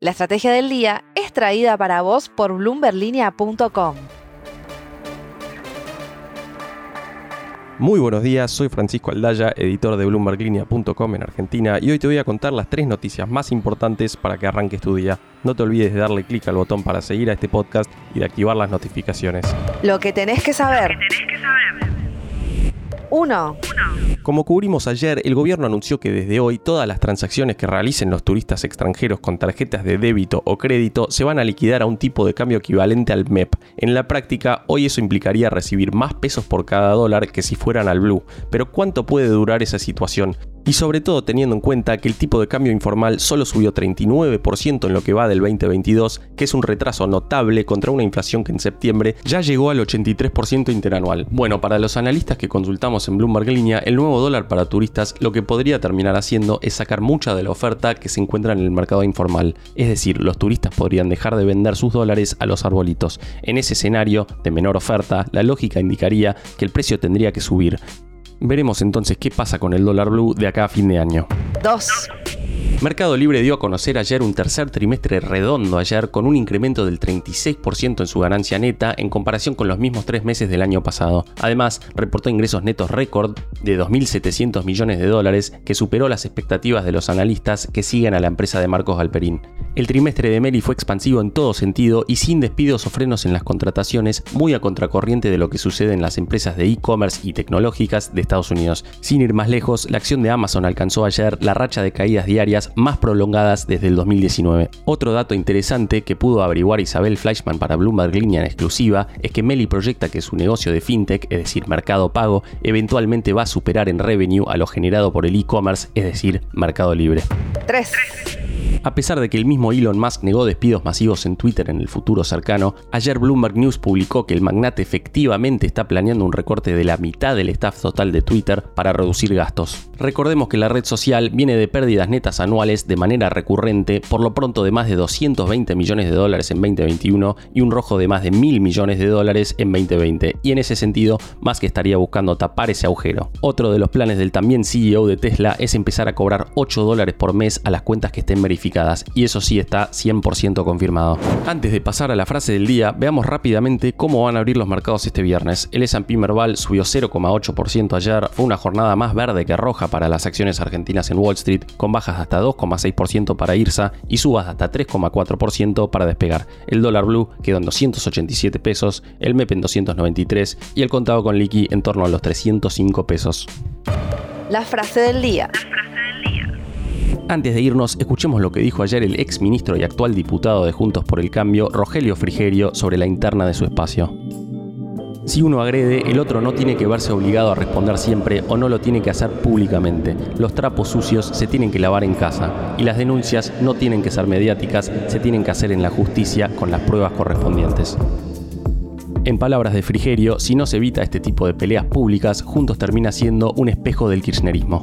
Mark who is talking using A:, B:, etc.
A: La estrategia del día es traída para vos por bloomberlinia.com.
B: Muy buenos días, soy Francisco Aldaya, editor de bloomberglinea.com en Argentina y hoy te voy a contar las tres noticias más importantes para que arranques tu día. No te olvides de darle clic al botón para seguir a este podcast y de activar las notificaciones.
A: Lo que tenés que saber. 1.
B: Como cubrimos ayer, el gobierno anunció que desde hoy todas las transacciones que realicen los turistas extranjeros con tarjetas de débito o crédito se van a liquidar a un tipo de cambio equivalente al MEP. En la práctica, hoy eso implicaría recibir más pesos por cada dólar que si fueran al Blue. Pero ¿cuánto puede durar esa situación? y sobre todo teniendo en cuenta que el tipo de cambio informal solo subió 39% en lo que va del 2022, que es un retraso notable contra una inflación que en septiembre ya llegó al 83% interanual. Bueno, para los analistas que consultamos en Bloomberg Línea, el nuevo dólar para turistas lo que podría terminar haciendo es sacar mucha de la oferta que se encuentra en el mercado informal, es decir, los turistas podrían dejar de vender sus dólares a los arbolitos. En ese escenario de menor oferta, la lógica indicaría que el precio tendría que subir, Veremos entonces qué pasa con el dólar blue de acá a fin de año.
A: 2.
B: Mercado Libre dio a conocer ayer un tercer trimestre redondo ayer con un incremento del 36% en su ganancia neta en comparación con los mismos tres meses del año pasado. Además, reportó ingresos netos récord de 2.700 millones de dólares que superó las expectativas de los analistas que siguen a la empresa de Marcos Galperín. El trimestre de Meli fue expansivo en todo sentido y sin despidos o frenos en las contrataciones, muy a contracorriente de lo que sucede en las empresas de e-commerce y tecnológicas de Estados Unidos. Sin ir más lejos, la acción de Amazon alcanzó ayer la racha de caídas diarias más prolongadas desde el 2019. Otro dato interesante que pudo averiguar Isabel Fleischman para Bloomberg Línea en exclusiva es que Meli proyecta que su negocio de fintech, es decir, mercado pago, eventualmente va a superar en revenue a lo generado por el e-commerce, es decir, mercado libre.
A: 3.
B: A pesar de que el mismo Elon Musk negó despidos masivos en Twitter en el futuro cercano, ayer Bloomberg News publicó que el magnate efectivamente está planeando un recorte de la mitad del staff total de Twitter para reducir gastos. Recordemos que la red social viene de pérdidas netas anuales de manera recurrente, por lo pronto de más de 220 millones de dólares en 2021 y un rojo de más de mil millones de dólares en 2020, y en ese sentido, Musk estaría buscando tapar ese agujero. Otro de los planes del también CEO de Tesla es empezar a cobrar 8 dólares por mes a las cuentas que estén verificadas y eso sí está 100% confirmado. Antes de pasar a la frase del día, veamos rápidamente cómo van a abrir los mercados este viernes. El S&P Merval subió 0,8% ayer, fue una jornada más verde que roja para las acciones argentinas en Wall Street, con bajas hasta 2,6% para IRSA y subas hasta 3,4% para despegar. El dólar blue quedó en 287 pesos, el MEP en 293 y el contado con liqui en torno a los 305 pesos.
A: La frase del día.
B: Antes de irnos, escuchemos lo que dijo ayer el ex ministro y actual diputado de Juntos por el Cambio, Rogelio Frigerio, sobre la interna de su espacio. Si uno agrede, el otro no tiene que verse obligado a responder siempre o no lo tiene que hacer públicamente. Los trapos sucios se tienen que lavar en casa y las denuncias no tienen que ser mediáticas, se tienen que hacer en la justicia con las pruebas correspondientes. En palabras de Frigerio, si no se evita este tipo de peleas públicas, Juntos termina siendo un espejo del kirchnerismo.